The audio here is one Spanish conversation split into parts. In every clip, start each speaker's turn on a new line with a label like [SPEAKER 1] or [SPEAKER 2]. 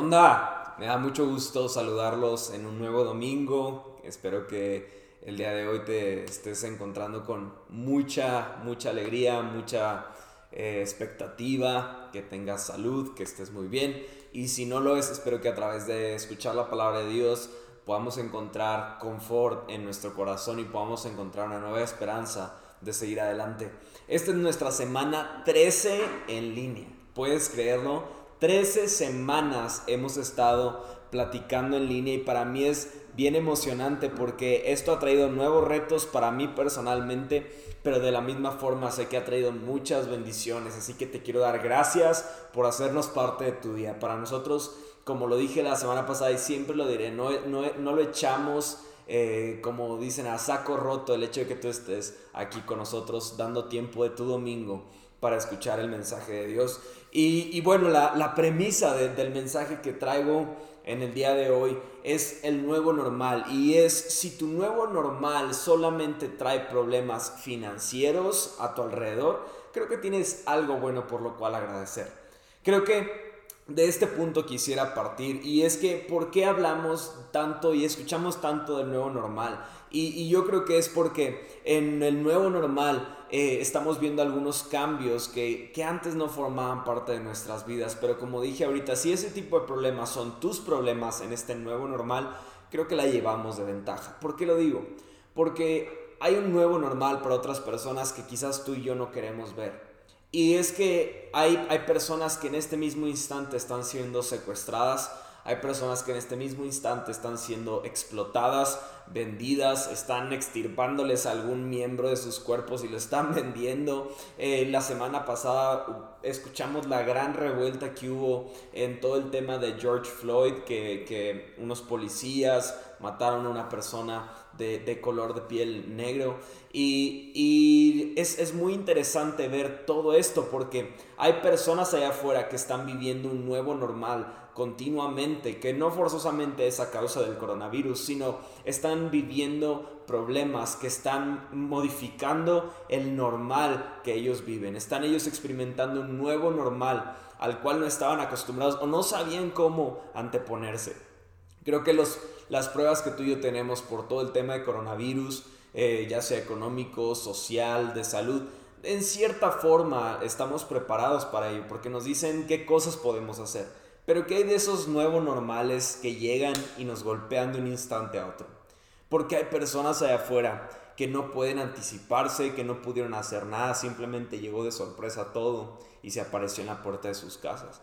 [SPEAKER 1] onda? Me da mucho gusto saludarlos en un nuevo domingo. Espero que el día de hoy te estés encontrando con mucha, mucha alegría, mucha eh, expectativa, que tengas salud, que estés muy bien. Y si no lo es, espero que a través de escuchar la palabra de Dios podamos encontrar confort en nuestro corazón y podamos encontrar una nueva esperanza de seguir adelante. Esta es nuestra semana 13 en línea. ¿Puedes creerlo? 13 semanas hemos estado platicando en línea y para mí es bien emocionante porque esto ha traído nuevos retos para mí personalmente, pero de la misma forma sé que ha traído muchas bendiciones, así que te quiero dar gracias por hacernos parte de tu día. Para nosotros, como lo dije la semana pasada y siempre lo diré, no, no, no lo echamos. Eh, como dicen, a saco roto el hecho de que tú estés aquí con nosotros dando tiempo de tu domingo para escuchar el mensaje de Dios. Y, bueno, la, premisa del mensaje que traigo en el día de hoy es el nuevo normal. Y es si tu nuevo normal solamente trae problemas financieros a tu alrededor, creo que tienes algo bueno por lo cual agradecer. Creo que de este punto quisiera partir y es que ¿por qué hablamos tanto y escuchamos tanto del nuevo normal? Y, yo creo que es porque en el nuevo normal eh, estamos viendo algunos cambios que, que antes no formaban parte de nuestras vidas, pero como dije ahorita, si ese tipo de problemas son tus problemas en este nuevo normal, creo que la llevamos de ventaja. ¿Por qué lo digo? Porque hay un nuevo normal para otras personas que quizás tú y yo no queremos ver. Y es que hay, hay personas que en este mismo instante están siendo secuestradas, hay personas que en este mismo instante están siendo explotadas, vendidas, están extirpándoles algún miembro de sus cuerpos y lo están vendiendo. Eh, la semana pasada uh, escuchamos la gran revuelta que hubo en todo el tema de George Floyd, que, que unos policías mataron a una persona de, color de piel negro. Y, es, es, muy interesante ver todo esto porque hay personas allá afuera que están viviendo un nuevo normal continuamente, que no forzosamente es a causa del coronavirus, sino están viviendo problemas que están modificando el normal que ellos viven. Están ellos experimentando un nuevo normal al cual no estaban acostumbrados o no sabían cómo anteponerse. Creo que los, las pruebas que tú y yo tenemos por todo el tema de coronavirus, eh, ya sea económico, social, de salud, en cierta forma estamos preparados para ello, porque nos dicen qué cosas podemos hacer. Pero ¿qué hay de esos nuevos normales que llegan y nos golpean de un instante a otro? Porque hay personas allá afuera que no pueden anticiparse, que no pudieron hacer nada, simplemente llegó de sorpresa todo y se apareció en la puerta de sus casas.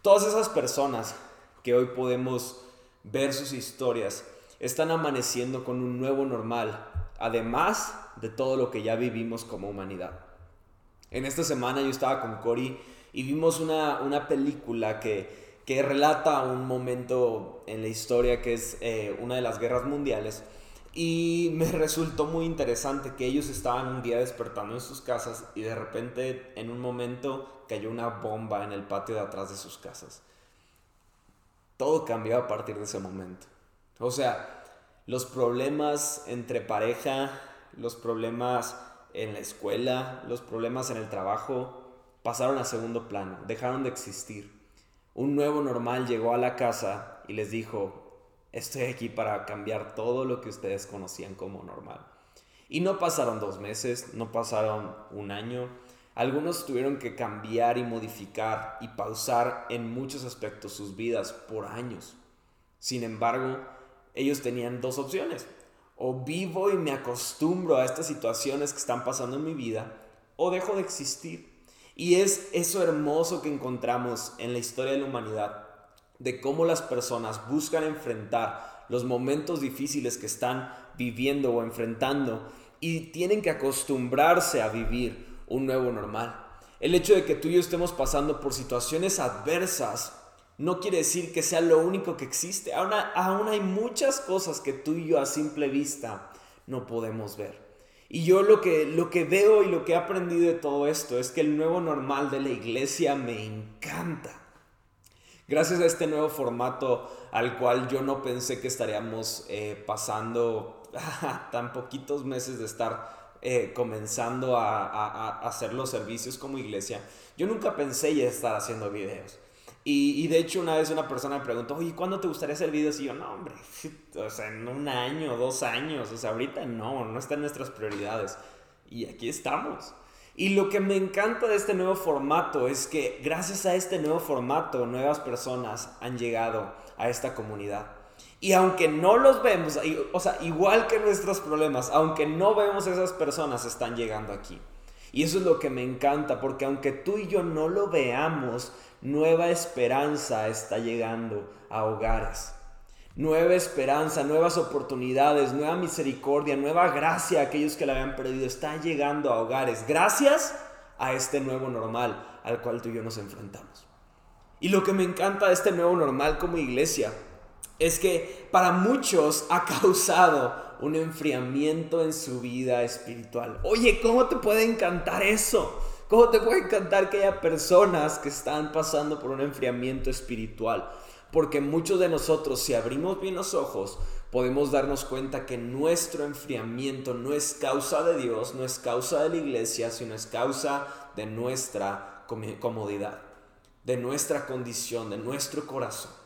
[SPEAKER 1] Todas esas personas que hoy podemos ver sus historias, están amaneciendo con un nuevo normal, además de todo lo que ya vivimos como humanidad. En esta semana yo estaba con Cory y vimos una, una película que, que, relata un momento en la historia que es eh, una de las guerras mundiales. Y me resultó muy interesante que ellos estaban un día despertando en sus casas y de repente en un momento cayó una bomba en el patio de atrás de sus casas todo cambió a partir de ese momento. O sea, los problemas entre pareja, los problemas en la escuela, los problemas en el trabajo, pasaron a segundo plano, dejaron de existir. Un nuevo normal llegó a la casa y les dijo, estoy aquí para cambiar todo lo que ustedes conocían como normal. Y no pasaron dos meses, no pasaron un año, algunos tuvieron que cambiar y modificar y pausar en muchos aspectos sus vidas por años. Sin embargo, ellos tenían dos opciones. O vivo y me acostumbro a estas situaciones que están pasando en mi vida, o dejo de existir. Y es eso hermoso que encontramos en la historia de la humanidad, de cómo las personas buscan enfrentar los momentos difíciles que están viviendo o enfrentando y tienen que acostumbrarse a vivir un nuevo normal. El hecho de que tú y yo estemos pasando por situaciones adversas no quiere decir que sea lo único que existe. Aún, hay muchas cosas que tú y yo a simple vista no podemos ver. Y yo lo que, lo que veo y lo que he aprendido de todo esto es que el nuevo normal de la iglesia me encanta. Gracias a este nuevo formato al cual yo no pensé que estaríamos eh, pasando tan poquitos meses de estar eh, comenzando a, hacer los servicios como iglesia, yo nunca pensé ya estar haciendo videos. Y, de hecho una vez una persona me preguntó, oye, ¿cuándo te gustaría hacer videos? Y yo, no, hombre, o sea, en un año, dos años, o sea, ahorita no, no está en nuestras prioridades. Y aquí estamos. Y lo que me encanta de este nuevo formato es que gracias a este nuevo formato, nuevas personas han llegado a esta comunidad. Y aunque no los vemos, o sea, igual que nuestros problemas, aunque no vemos a esas personas, están llegando aquí. Y eso es lo que me encanta, porque aunque tú y yo no lo veamos, nueva esperanza está llegando a hogares. Nueva esperanza, nuevas oportunidades, nueva misericordia, nueva gracia a aquellos que la habían perdido está llegando a hogares gracias a este nuevo normal al cual tú y yo nos enfrentamos. Y lo que me encanta de este nuevo normal como iglesia es que para muchos ha causado un enfriamiento en su vida espiritual. Oye, ¿cómo te puede encantar eso? ¿Cómo te puede encantar que haya personas que están pasando por un enfriamiento espiritual? Porque muchos de nosotros, si abrimos bien los ojos, podemos darnos cuenta que nuestro enfriamiento no es causa de Dios, no es causa de la iglesia, sino es causa de nuestra comodidad, de nuestra condición, de nuestro corazón.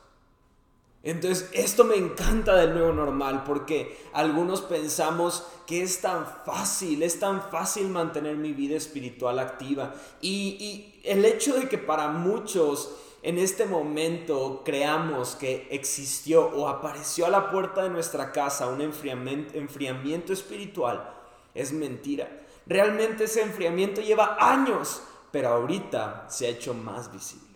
[SPEAKER 1] Entonces, esto me encanta del nuevo normal porque algunos pensamos que es tan fácil, es tan fácil mantener mi vida espiritual activa. Y, el hecho de que para muchos en este momento creamos que existió o apareció a la puerta de nuestra casa un enfriamiento, enfriamiento espiritual es mentira. Realmente ese enfriamiento lleva años, pero ahorita se ha hecho más visible.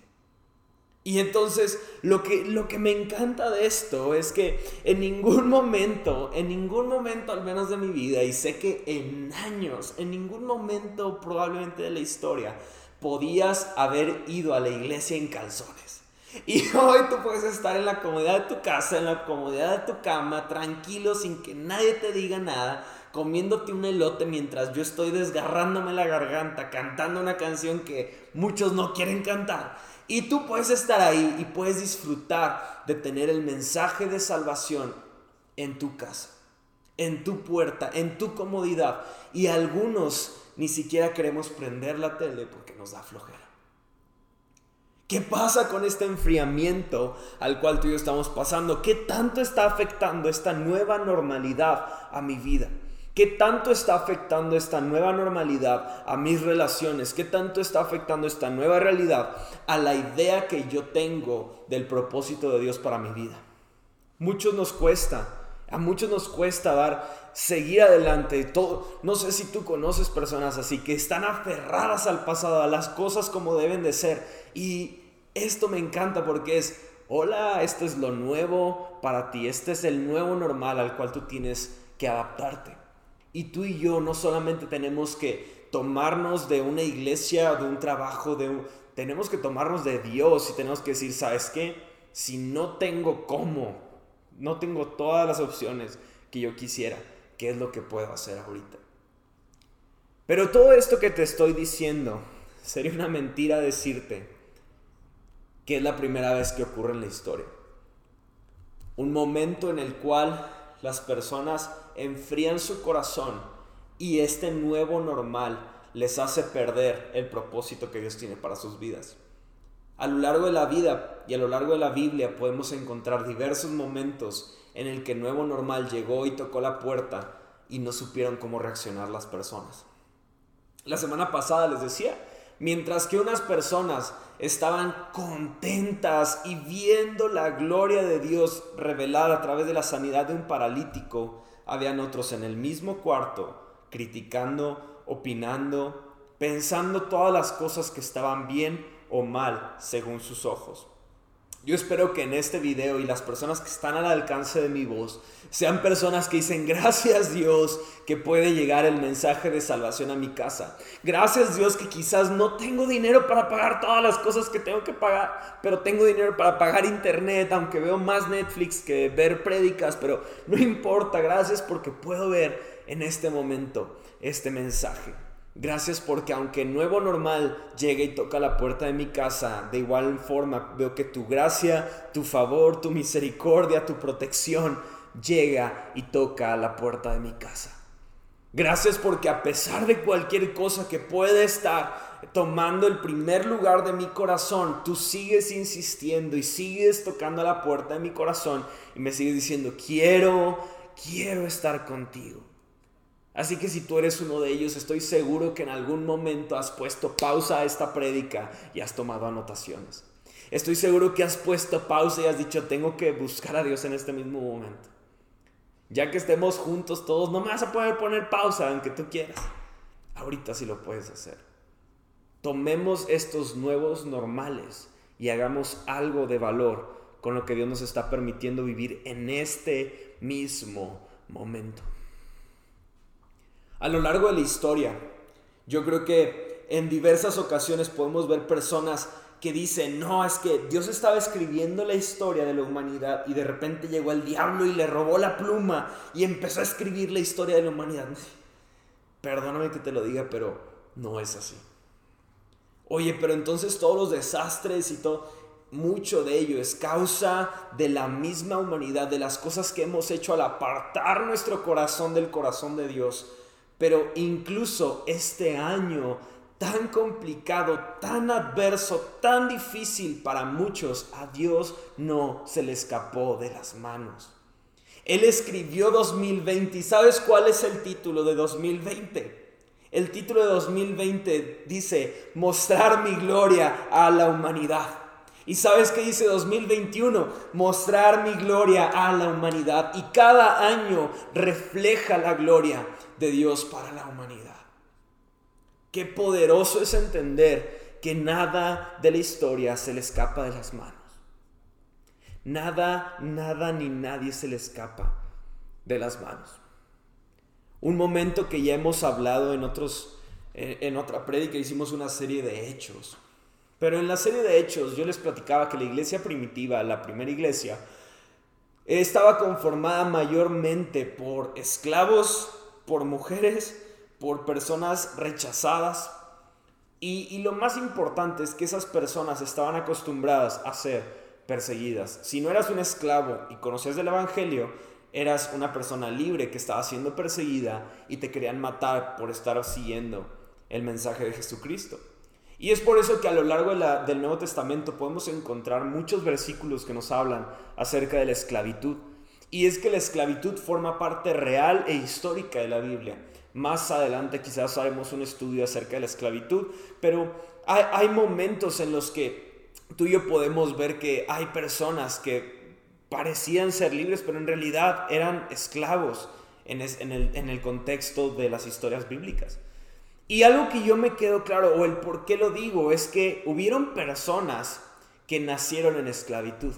[SPEAKER 1] Y entonces lo que, lo que me encanta de esto es que en ningún momento, en ningún momento al menos de mi vida, y sé que en años, en ningún momento probablemente de la historia, podías haber ido a la iglesia en calzones. Y hoy tú puedes estar en la comodidad de tu casa, en la comodidad de tu cama, tranquilo, sin que nadie te diga nada, comiéndote un elote mientras yo estoy desgarrándome la garganta, cantando una canción que muchos no quieren cantar. Y tú puedes estar ahí y puedes disfrutar de tener el mensaje de salvación en tu casa, en tu puerta, en tu comodidad. Y algunos ni siquiera queremos prender la tele porque nos da flojera. ¿Qué pasa con este enfriamiento al cual tú y yo estamos pasando? ¿Qué tanto está afectando esta nueva normalidad a mi vida? ¿Qué tanto está afectando esta nueva normalidad a mis relaciones? ¿Qué tanto está afectando esta nueva realidad a la idea que yo tengo del propósito de Dios para mi vida? Muchos nos cuesta, a muchos nos cuesta dar, seguir adelante. Todo, no sé si tú conoces personas así que están aferradas al pasado, a las cosas como deben de ser. Y esto me encanta porque es, hola, esto es lo nuevo para ti, este es el nuevo normal al cual tú tienes que adaptarte. Y tú y yo no solamente tenemos que tomarnos de una iglesia, de un trabajo, de tenemos que tomarnos de Dios y tenemos que decir, ¿sabes qué? Si no tengo cómo, no tengo todas las opciones que yo quisiera, ¿qué es lo que puedo hacer ahorita? Pero todo esto que te estoy diciendo, sería una mentira decirte que es la primera vez que ocurre en la historia. Un momento en el cual las personas enfrían su corazón y este nuevo normal les hace perder el propósito que Dios tiene para sus vidas. A lo largo de la vida y a lo largo de la Biblia podemos encontrar diversos momentos en el que nuevo normal llegó y tocó la puerta y no supieron cómo reaccionar las personas. La semana pasada les decía, mientras que unas personas estaban contentas y viendo la gloria de Dios revelada a través de la sanidad de un paralítico, habían otros en el mismo cuarto criticando, opinando, pensando todas las cosas que estaban bien o mal según sus ojos. Yo espero que en este video y las personas que están al alcance de mi voz sean personas que dicen gracias Dios que puede llegar el mensaje de salvación a mi casa. Gracias Dios que quizás no tengo dinero para pagar todas las cosas que tengo que pagar, pero tengo dinero para pagar internet, aunque veo más Netflix que ver prédicas, pero no importa, gracias porque puedo ver en este momento este mensaje. Gracias porque aunque nuevo normal llegue y toca la puerta de mi casa, de igual forma veo que tu gracia, tu favor, tu misericordia, tu protección llega y toca la puerta de mi casa. Gracias porque a pesar de cualquier cosa que puede estar tomando el primer lugar de mi corazón, tú sigues insistiendo y sigues tocando la puerta de mi corazón y me sigues diciendo, quiero, quiero estar contigo. Así que si tú eres uno de ellos, estoy seguro que en algún momento has puesto pausa a esta prédica y has tomado anotaciones. Estoy seguro que has puesto pausa y has dicho, tengo que buscar a Dios en este mismo momento. Ya que estemos juntos todos, no me vas a poder poner pausa aunque tú quieras. Ahorita sí lo puedes hacer. Tomemos estos nuevos normales y hagamos algo de valor con lo que Dios nos está permitiendo vivir en este mismo momento. A lo largo de la historia, yo creo que en diversas ocasiones podemos ver personas que dicen, no, es que Dios estaba escribiendo la historia de la humanidad y de repente llegó el diablo y le robó la pluma y empezó a escribir la historia de la humanidad. Perdóname que te lo diga, pero no es así. Oye, pero entonces todos los desastres y todo, mucho de ello es causa de la misma humanidad, de las cosas que hemos hecho al apartar nuestro corazón del corazón de Dios. Pero incluso este año tan complicado, tan adverso, tan difícil para muchos, a Dios no se le escapó de las manos. Él escribió 2020 y ¿sabes cuál es el título de 2020? El título de 2020 dice, mostrar mi gloria a la humanidad. ¿Y sabes qué dice 2021? Mostrar mi gloria a la humanidad. Y cada año refleja la gloria de Dios para la humanidad. Qué poderoso es entender que nada de la historia se le escapa de las manos. Nada, nada ni nadie se le escapa de las manos. Un momento que ya hemos hablado en otros en otra prédica hicimos una serie de hechos. Pero en la serie de hechos yo les platicaba que la iglesia primitiva, la primera iglesia, estaba conformada mayormente por esclavos, por mujeres por personas rechazadas. Y, lo más importante es que esas personas estaban acostumbradas a ser perseguidas. Si no eras un esclavo y conocías del Evangelio, eras una persona libre que estaba siendo perseguida y te querían matar por estar siguiendo el mensaje de Jesucristo. Y es por eso que a lo largo del Nuevo Testamento podemos encontrar muchos versículos que nos hablan acerca de la esclavitud. Y es que la esclavitud forma parte real e histórica de la Biblia. Más adelante quizás haremos un estudio acerca de la esclavitud, pero hay, momentos en los que tú y yo podemos ver que hay personas que parecían ser libres, pero en realidad eran esclavos en, el, en el contexto de las historias bíblicas. Y algo que yo me quedo claro, o el por qué lo digo, es que hubieron personas que nacieron en esclavitud.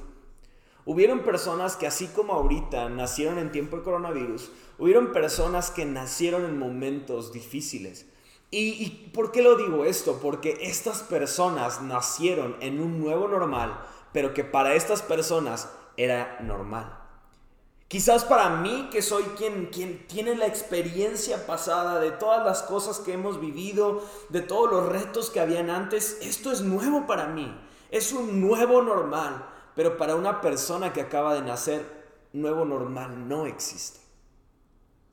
[SPEAKER 1] Hubieron personas que así como ahorita nacieron en tiempo de coronavirus, hubieron personas que nacieron en momentos difíciles. ¿Y, por qué lo digo esto? Porque estas personas nacieron en un nuevo normal, pero que para estas personas era normal. Quizás para mí, que soy quien, quien tiene la experiencia pasada de todas las cosas que hemos vivido, de todos los retos que habían antes, esto es nuevo para mí. Es un nuevo normal. Pero para una persona que acaba de nacer, nuevo normal no existe.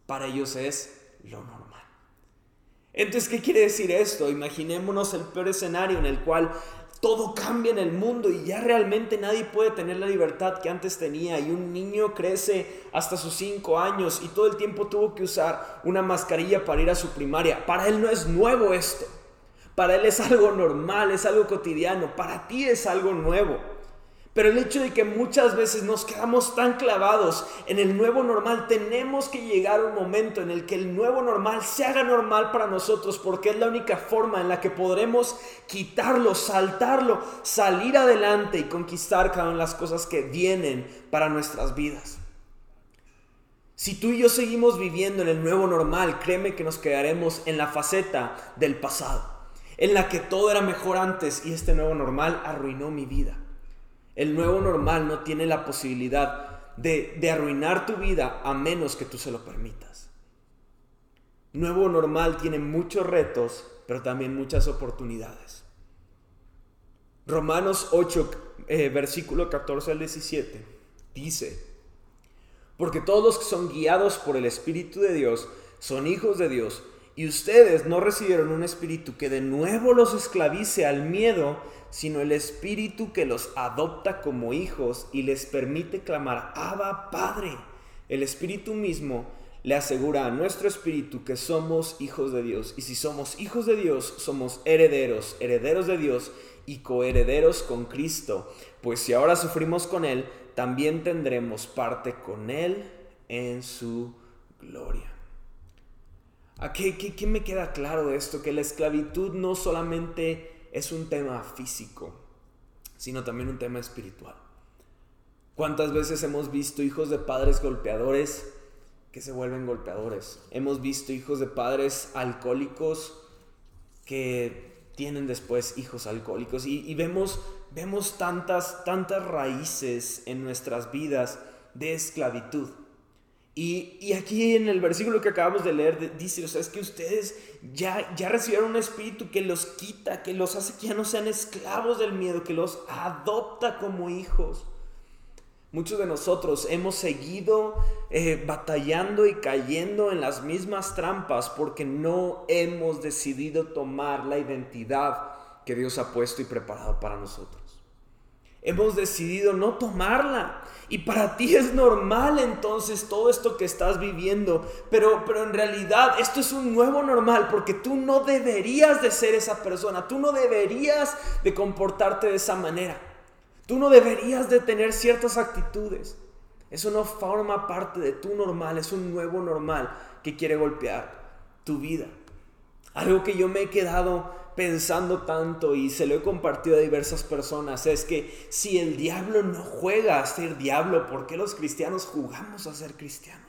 [SPEAKER 1] Para ellos es lo normal. Entonces, ¿qué quiere decir esto? Imaginémonos el peor escenario en el cual todo cambia en el mundo y ya realmente nadie puede tener la libertad que antes tenía y un niño crece hasta sus cinco años y todo el tiempo tuvo que usar una mascarilla para ir a su primaria. Para él no es nuevo esto. Para él es algo normal, es algo cotidiano. Para ti es algo nuevo. Pero el hecho de que muchas veces nos quedamos tan clavados en el nuevo normal, tenemos que llegar a un momento en el que el nuevo normal se haga normal para nosotros, porque es la única forma en la que podremos quitarlo, saltarlo, salir adelante y conquistar cada una de las cosas que vienen para nuestras vidas. Si tú y yo seguimos viviendo en el nuevo normal, créeme que nos quedaremos en la faceta del pasado, en la que todo era mejor antes y este nuevo normal arruinó mi vida. El nuevo normal no tiene la posibilidad de, arruinar tu vida a menos que tú se lo permitas. Nuevo normal tiene muchos retos, pero también muchas oportunidades. Romanos 8, eh, versículo 14 al 17, dice, porque todos los que son guiados por el Espíritu de Dios son hijos de Dios, Y ustedes no recibieron un espíritu que de nuevo los esclavice al miedo, sino el espíritu que los adopta como hijos y les permite clamar, Abba Padre. El espíritu mismo le asegura a nuestro espíritu que somos hijos de Dios. Y si somos hijos de Dios, somos herederos, herederos de Dios y coherederos con Cristo. Pues si ahora sufrimos con Él, también tendremos parte con Él en su gloria. ¿A qué, qué, me queda claro de esto? Que la esclavitud no solamente es un tema físico, sino también un tema espiritual. ¿Cuántas veces hemos visto hijos de padres golpeadores que se vuelven golpeadores? Hemos visto hijos de padres alcohólicos que tienen después hijos alcohólicos y, y vemos, vemos tantas, tantas raíces en nuestras vidas de esclavitud. Y, aquí en el versículo que acabamos de leer dice, o sea, es que ustedes ya, ya recibieron un espíritu que los quita, que los hace que ya no sean esclavos del miedo, que los adopta como hijos. Muchos de nosotros hemos seguido eh, batallando y cayendo en las mismas trampas porque no hemos decidido tomar la identidad que Dios ha puesto y preparado para nosotros. Hemos decidido no tomarla. Y para ti es normal entonces todo esto que estás viviendo. Pero, pero en realidad esto es un nuevo normal porque tú no deberías de ser esa persona. Tú no deberías de comportarte de esa manera. Tú no deberías de tener ciertas actitudes. Eso no forma parte de tu normal. Es un nuevo normal que quiere golpear tu vida. Algo que yo me he quedado pensando tanto y se lo he compartido a diversas personas es que si el diablo no juega a ser diablo, ¿por qué los cristianos jugamos a ser cristianos?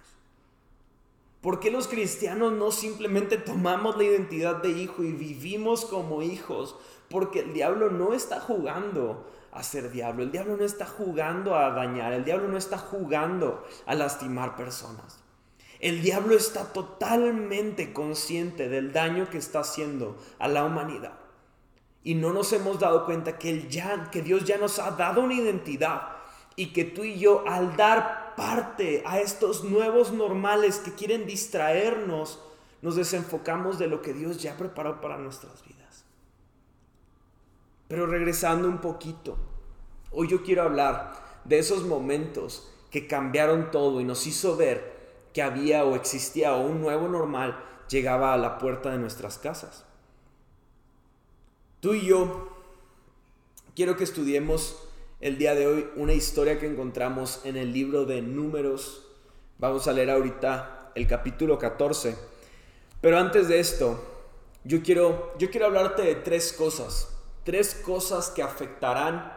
[SPEAKER 1] ¿Por qué los cristianos no simplemente tomamos la identidad de hijo y vivimos como hijos? Porque el diablo no está jugando a ser diablo, el diablo no está jugando a dañar, el diablo no está jugando a lastimar personas. El diablo está totalmente consciente del daño que está haciendo a la humanidad. Y no nos hemos dado cuenta que, ya, que Dios ya nos ha dado una identidad y que tú y yo al dar parte a estos nuevos normales que quieren distraernos, nos desenfocamos de lo que Dios ya preparó para nuestras vidas. Pero regresando un poquito, hoy yo quiero hablar de esos momentos que cambiaron todo y nos hizo ver que había o existía o un nuevo normal llegaba a la puerta de nuestras casas. Tú y yo quiero que estudiemos el día de hoy una historia que encontramos en el libro de números. Vamos a leer ahorita el capítulo 14. Pero antes de esto, yo quiero, yo quiero hablarte de tres cosas. Tres cosas que afectarán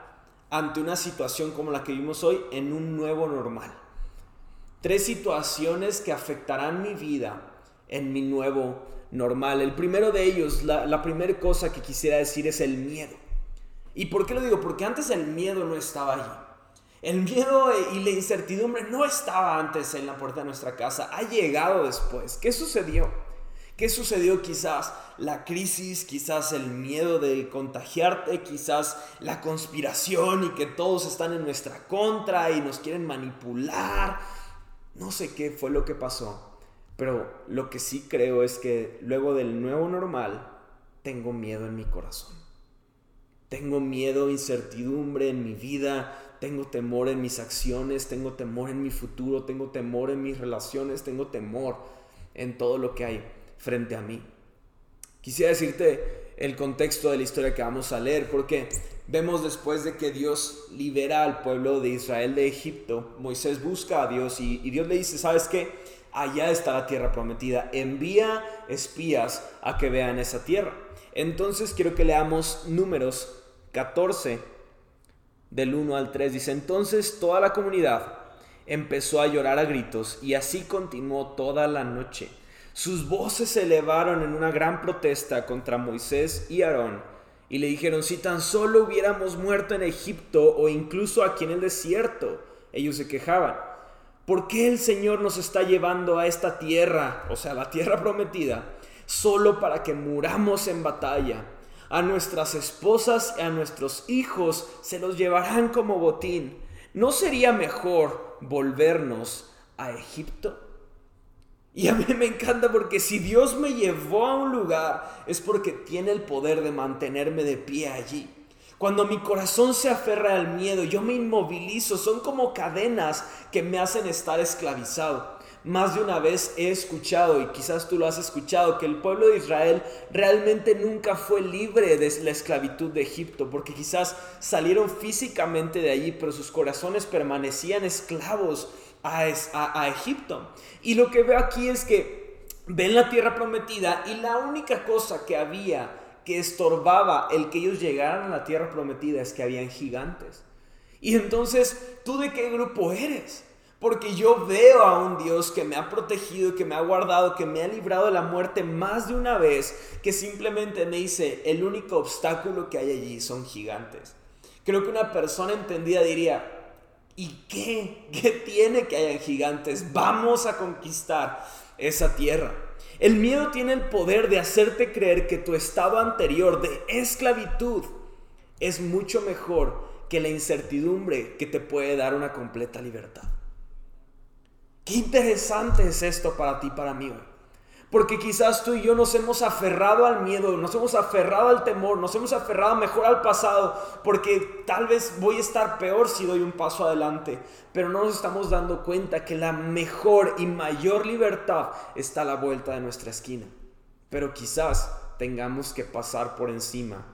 [SPEAKER 1] ante una situación como la que vimos hoy en un nuevo normal tres situaciones que afectarán mi vida en mi nuevo normal. El primero de ellos, la, primera cosa que quisiera decir es el miedo. ¿Y por qué lo digo? Porque antes el miedo no estaba allí. El miedo y la incertidumbre no estaba antes en la puerta de nuestra casa, ha llegado después. ¿Qué sucedió? ¿Qué sucedió? Quizás la crisis, quizás el miedo de contagiarte, quizás la conspiración y que todos están en nuestra contra y nos quieren manipular no sé qué fue lo que pasó, pero lo que sí creo es que luego del nuevo normal, tengo miedo en mi corazón. Tengo miedo, incertidumbre en mi vida, tengo temor en mis acciones, tengo temor en mi futuro, tengo temor en mis relaciones, tengo temor en todo lo que hay frente a mí. Quisiera decirte el contexto de la historia que vamos a leer, porque vemos después de que Dios libera al pueblo de Israel de Egipto, Moisés busca a Dios y, Dios le dice, ¿sabes qué? Allá está la tierra prometida, envía espías a que vean esa tierra. Entonces quiero que leamos números 14 del 1 al 3. Dice, entonces toda la comunidad empezó a llorar a gritos y así continuó toda la noche. Sus voces se elevaron en una gran protesta contra Moisés y Aarón y le dijeron, si tan solo hubiéramos muerto en Egipto o incluso aquí en el desierto, ellos se quejaban. ¿Por qué el Señor nos está llevando a esta tierra, o sea, la tierra prometida, solo para que muramos en batalla? A nuestras esposas y a nuestros hijos se los llevarán como botín. ¿No sería mejor volvernos a Egipto? Y a mí me encanta porque si Dios me llevó a un lugar es porque tiene el poder de mantenerme de pie allí. Cuando mi corazón se aferra al miedo, yo me inmovilizo, son como cadenas que me hacen estar esclavizado. Más de una vez he escuchado, y quizás tú lo has escuchado, que el pueblo de Israel realmente nunca fue libre de la esclavitud de Egipto, porque quizás salieron físicamente de allí, pero sus corazones permanecían esclavos a, Egipto. Y lo que veo aquí es que ven la tierra prometida y la única cosa que había que estorbaba el que ellos llegaran a la tierra prometida es que habían gigantes. Y entonces, ¿tú de qué grupo eres? Porque yo veo a un Dios que me ha protegido, que me ha guardado, que me ha librado de la muerte más de una vez, que simplemente me dice, el único obstáculo que hay allí son gigantes. Creo que una persona entendida diría, ¿Y qué? ¿Qué tiene que hayan gigantes? Vamos a conquistar esa tierra. El miedo tiene el poder de hacerte creer que tu estado anterior de esclavitud es mucho mejor que la incertidumbre que te puede dar una completa libertad. Qué interesante es esto para ti, para mí porque quizás tú y yo nos hemos aferrado al miedo, nos hemos aferrado al temor, nos hemos aferrado mejor al pasado, porque tal vez voy a estar peor si doy un paso adelante. Pero no nos estamos dando cuenta que la mejor y mayor libertad está a la vuelta de nuestra esquina. Pero quizás tengamos que pasar por encima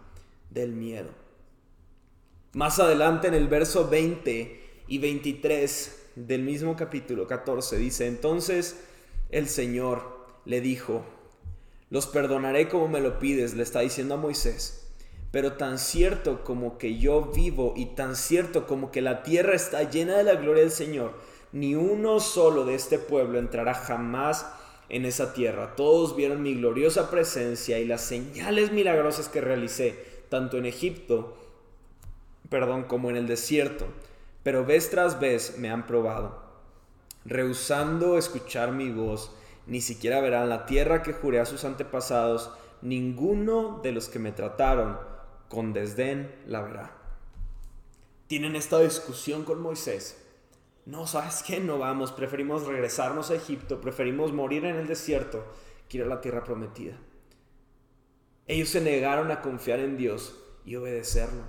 [SPEAKER 1] del miedo. Más adelante en el verso 20 y 23 del mismo capítulo 14 dice, entonces el Señor le dijo, los perdonaré como me lo pides, le está diciendo a Moisés, pero tan cierto como que yo vivo y tan cierto como que la tierra está llena de la gloria del Señor, ni uno solo de este pueblo entrará jamás en esa tierra. Todos vieron mi gloriosa presencia y las señales milagrosas que realicé, tanto en Egipto, perdón, como en el desierto. Pero vez tras vez me han probado, rehusando escuchar mi voz ni siquiera verán la tierra que juré a sus antepasados, ninguno de los que me trataron con desdén la verá. Tienen esta discusión con Moisés. No, ¿sabes qué? No vamos, preferimos regresarnos a Egipto, preferimos morir en el desierto que ir a la tierra prometida. Ellos se negaron a confiar en Dios y obedecerlo.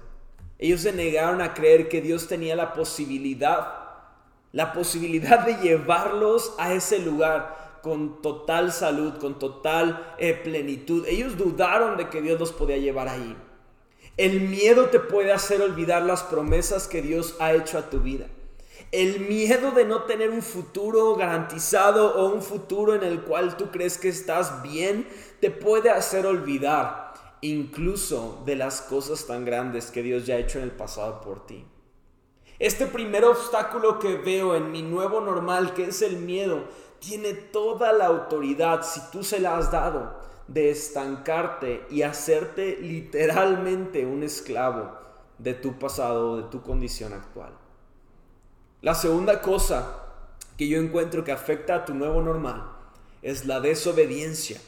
[SPEAKER 1] Ellos se negaron a creer que Dios tenía la posibilidad, la posibilidad de llevarlos a ese lugar con total salud, con total eh, plenitud. Ellos dudaron de que Dios los podía llevar ahí. El miedo te puede hacer olvidar las promesas que Dios ha hecho a tu vida. El miedo de no tener un futuro garantizado o un futuro en el cual tú crees que estás bien, te puede hacer olvidar incluso de las cosas tan grandes que Dios ya ha hecho en el pasado por ti. Este primer obstáculo que veo en mi nuevo normal, que es el miedo, tiene toda la autoridad, si tú se la has dado, de estancarte y hacerte literalmente un esclavo de tu pasado, de tu condición actual. La segunda cosa que yo encuentro que afecta a tu nuevo normal es la desobediencia.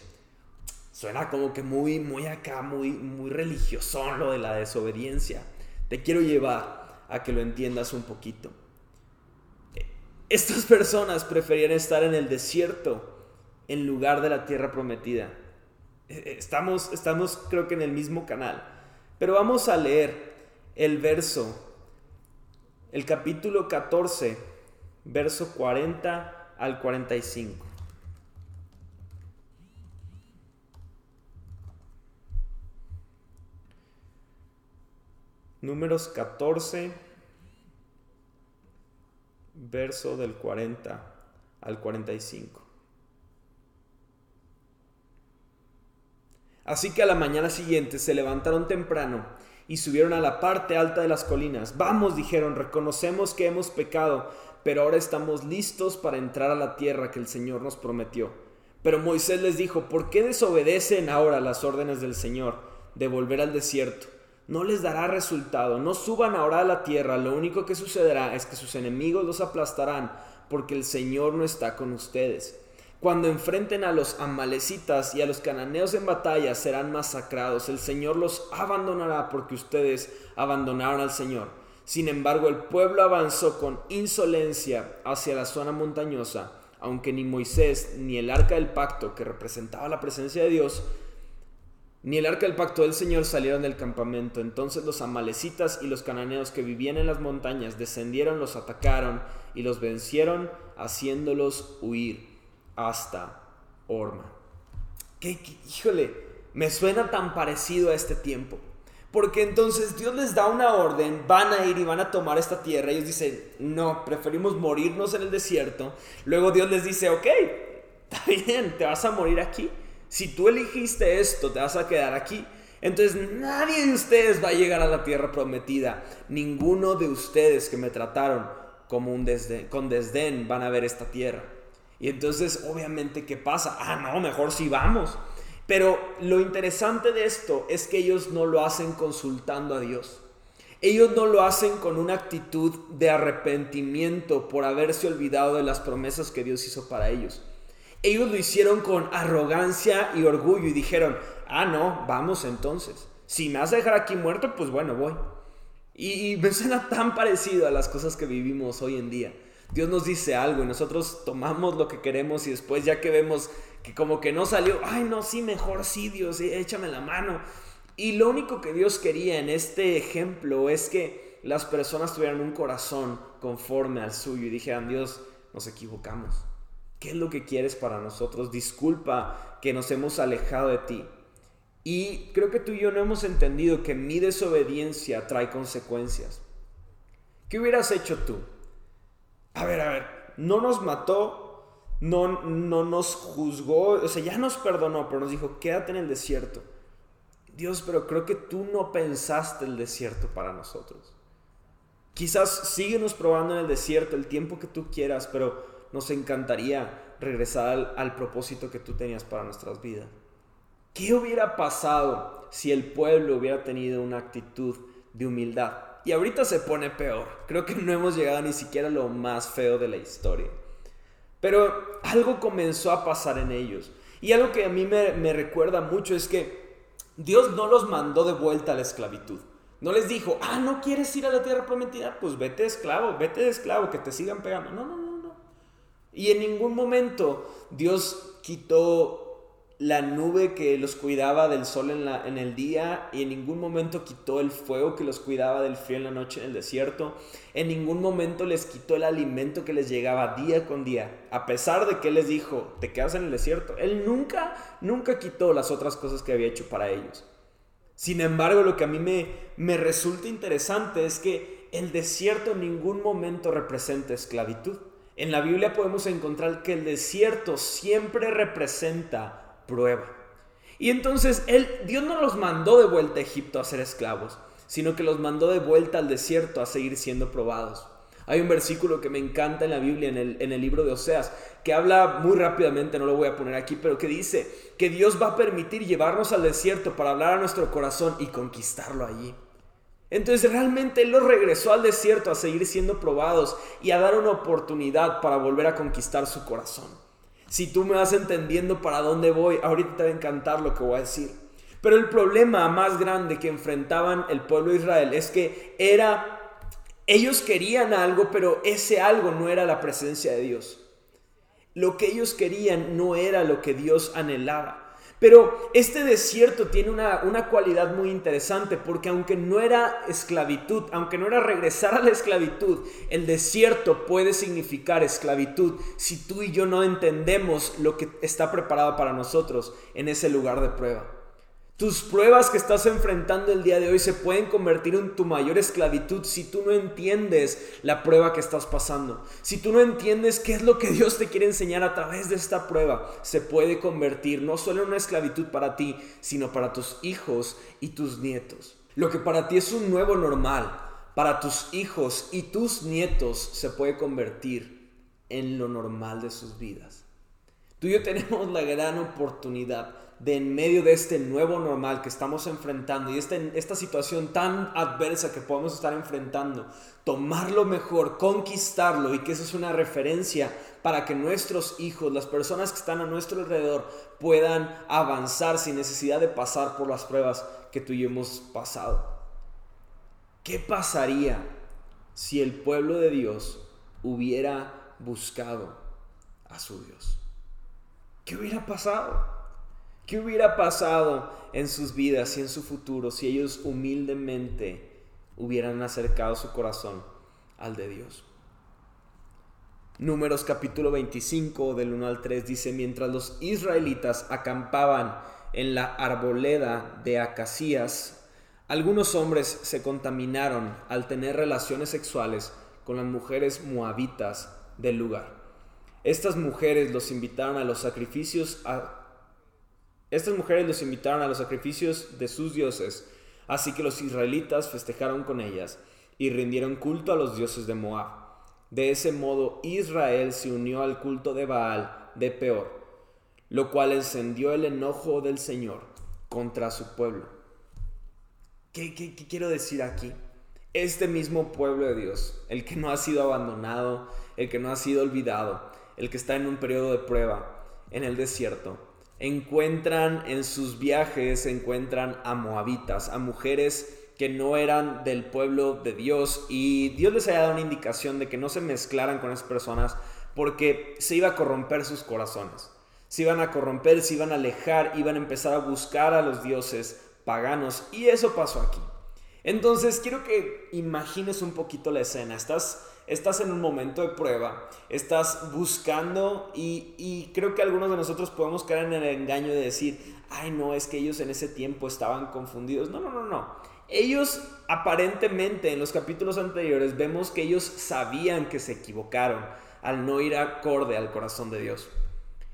[SPEAKER 1] Suena como que muy, muy acá, muy, muy religioso lo de la desobediencia. Te quiero llevar a que lo entiendas un poquito. Estas personas preferían estar en el desierto en lugar de la tierra prometida. Eh, eh, estamos, estamos creo que en el mismo canal. Pero vamos a leer el verso, el capítulo 14, verso 40 al 45. Números 14 verso del 40 al 45. Así que a la mañana siguiente se levantaron temprano y subieron a la parte alta de las colinas. Vamos, dijeron, reconocemos que hemos pecado, pero ahora estamos listos para entrar a la tierra que el Señor nos prometió. Pero Moisés les dijo, ¿por qué desobedecen ahora las órdenes del Señor de volver al desierto? No les dará resultado. No suban ahora a la tierra. Lo único que sucederá es que sus enemigos los aplastarán porque el Señor no está con ustedes. Cuando enfrenten a los amalecitas y a los cananeos en batalla serán masacrados. El Señor los abandonará porque ustedes abandonaron al Señor. Sin embargo, el pueblo avanzó con insolencia hacia la zona montañosa aunque ni Moisés ni el arca del pacto, que representaba la presencia de Dios, ni el arca del pacto del Señor salieron del campamento. Entonces los amalecitas y los cananeos que vivían en las montañas descendieron, los atacaron y los vencieron, haciéndolos huir hasta Orma. ¿Qué, híjole, me suena tan parecido a este tiempo. Porque entonces Dios les da una orden, van a ir y van a tomar esta tierra. Ellos dicen, no, preferimos morirnos en el desierto. Luego Dios les dice, ok, está bien, te vas a morir aquí. Si tú elegiste esto, te vas a quedar aquí. Entonces nadie de ustedes va a llegar a la tierra prometida. Ninguno de ustedes que me trataron como un desdén, con desdén van a ver esta tierra. Y entonces obviamente, ¿qué pasa? Ah, no, mejor si vamos. Pero lo interesante de esto es que ellos no lo hacen consultando a Dios. Ellos no lo hacen con una actitud de arrepentimiento por haberse olvidado de las promesas que Dios hizo para ellos. Ellos lo hicieron con arrogancia y orgullo y dijeron, ah, no, vamos entonces. Si me vas a dejar aquí muerto, pues bueno, voy. Y, me suena tan parecido a las cosas que vivimos hoy en día. Dios nos dice algo y nosotros tomamos lo que queremos y después ya que vemos que como que no salió, ay no, sí, mejor sí, Dios, échame la mano. Y lo único que Dios quería en este ejemplo es que las personas tuvieran un corazón conforme al suyo y dijeran, Dios, nos equivocamos. ¿Qué es lo que quieres para nosotros? Disculpa que nos hemos alejado de ti. Y creo que tú y yo no hemos entendido que mi desobediencia trae consecuencias. ¿Qué hubieras hecho tú? A ver, a ver, no nos mató, no, no nos juzgó, o sea, ya nos perdonó, pero nos dijo, quédate en el desierto. Dios, pero creo que tú no pensaste el desierto para nosotros. Quizás síguenos probando en el desierto el tiempo que tú quieras, pero nos encantaría regresar al, propósito que tú tenías para nuestras vidas. ¿Qué hubiera pasado si el pueblo hubiera tenido una actitud de humildad? Y ahorita se pone peor. Creo que no hemos llegado ni siquiera a lo más feo de la historia. Pero algo comenzó a pasar en ellos. Y algo que a mí me, recuerda mucho es que Dios no los mandó de vuelta a la esclavitud. No les dijo, ah, ¿no quieres ir a la tierra prometida? Pues vete esclavo, vete de esclavo, que te sigan pegando. No, no, no. Y en ningún momento Dios quitó la nube que los cuidaba del sol en, la, en, el día y en ningún momento quitó el fuego que los cuidaba del frío en la noche en el desierto. En ningún momento les quitó el alimento que les llegaba día con día. A pesar de que les dijo, te quedas en el desierto. Él nunca, nunca quitó las otras cosas que había hecho para ellos. Sin embargo, lo que a mí me, me resulta interesante es que el desierto en ningún momento representa esclavitud. En la Biblia podemos encontrar que el desierto siempre representa prueba. Y entonces él, Dios no los mandó de vuelta a Egipto a ser esclavos, sino que los mandó de vuelta al desierto a seguir siendo probados. Hay un versículo que me encanta en la Biblia, en el, en el libro de Oseas, que habla muy rápidamente, no lo voy a poner aquí, pero que dice que Dios va a permitir llevarnos al desierto para hablar a nuestro corazón y conquistarlo allí. Entonces realmente Él los regresó al desierto a seguir siendo probados y a dar una oportunidad para volver a conquistar su corazón. Si tú me vas entendiendo para dónde voy, ahorita te va a encantar lo que voy a decir. Pero el problema más grande que enfrentaban el pueblo de Israel es que era, ellos querían algo, pero ese algo no era la presencia de Dios. Lo que ellos querían no era lo que Dios anhelaba. Pero este desierto tiene una, una, cualidad muy interesante porque aunque no era esclavitud, aunque no era regresar a la esclavitud, el desierto puede significar esclavitud si tú y yo no entendemos lo que está preparado para nosotros en ese lugar de prueba. Tus pruebas que estás enfrentando el día de hoy se pueden convertir en tu mayor esclavitud si tú no entiendes la prueba que estás pasando. Si tú no entiendes qué es lo que Dios te quiere enseñar a través de esta prueba, se puede convertir no solo en una esclavitud para ti, sino para tus hijos y tus nietos. Lo que para ti es un nuevo normal, para tus hijos y tus nietos se puede convertir en lo normal de sus vidas. Tú y yo tenemos la gran oportunidad de en medio de este nuevo normal que estamos enfrentando y este, esta situación tan adversa que podemos estar enfrentando, tomarlo mejor, conquistarlo y que eso es una referencia para que nuestros hijos, las personas que están a nuestro alrededor, puedan avanzar sin necesidad de pasar por las pruebas que tú y yo hemos pasado. ¿Qué pasaría si el pueblo de Dios hubiera buscado a su Dios. ¿Qué hubiera pasado? ¿Qué hubiera pasado en sus vidas y en su futuro si ellos humildemente hubieran acercado su corazón al de Dios? Números capítulo 25 del 1 al 3 dice, mientras los israelitas acampaban en la arboleda de Acacías, algunos hombres se contaminaron al tener relaciones sexuales con las mujeres moabitas del lugar. Estas mujeres los invitaron a los sacrificios estas mujeres los invitaron a los sacrificios de sus dioses, así que los israelitas festejaron con ellas y rindieron culto a los dioses de Moab. De ese modo Israel se unió al culto de Baal de Peor, lo cual encendió el enojo del Señor contra su pueblo. ¿Qué, quiero decir aquí? Este mismo pueblo de Dios, el que no ha sido abandonado, el que no ha sido olvidado, el que está en un periodo de prueba en el desierto, encuentran en sus viajes, encuentran a moabitas, a mujeres que no eran del pueblo de Dios y Dios les había dado una indicación de que no se mezclaran con esas personas porque se iba a corromper sus corazones. Se iban a corromper, se iban a alejar, iban a empezar a buscar a los dioses paganos y eso pasó aquí. Entonces quiero que imagines un poquito la escena. Estás, estás en un momento de prueba, estás buscando y, y creo que algunos de nosotros podemos caer en el engaño de decir, ay no, es que ellos en ese tiempo estaban confundidos. No, no, no, no. Ellos aparentemente en los capítulos anteriores vemos que ellos sabían que se equivocaron al no ir acorde al corazón de Dios.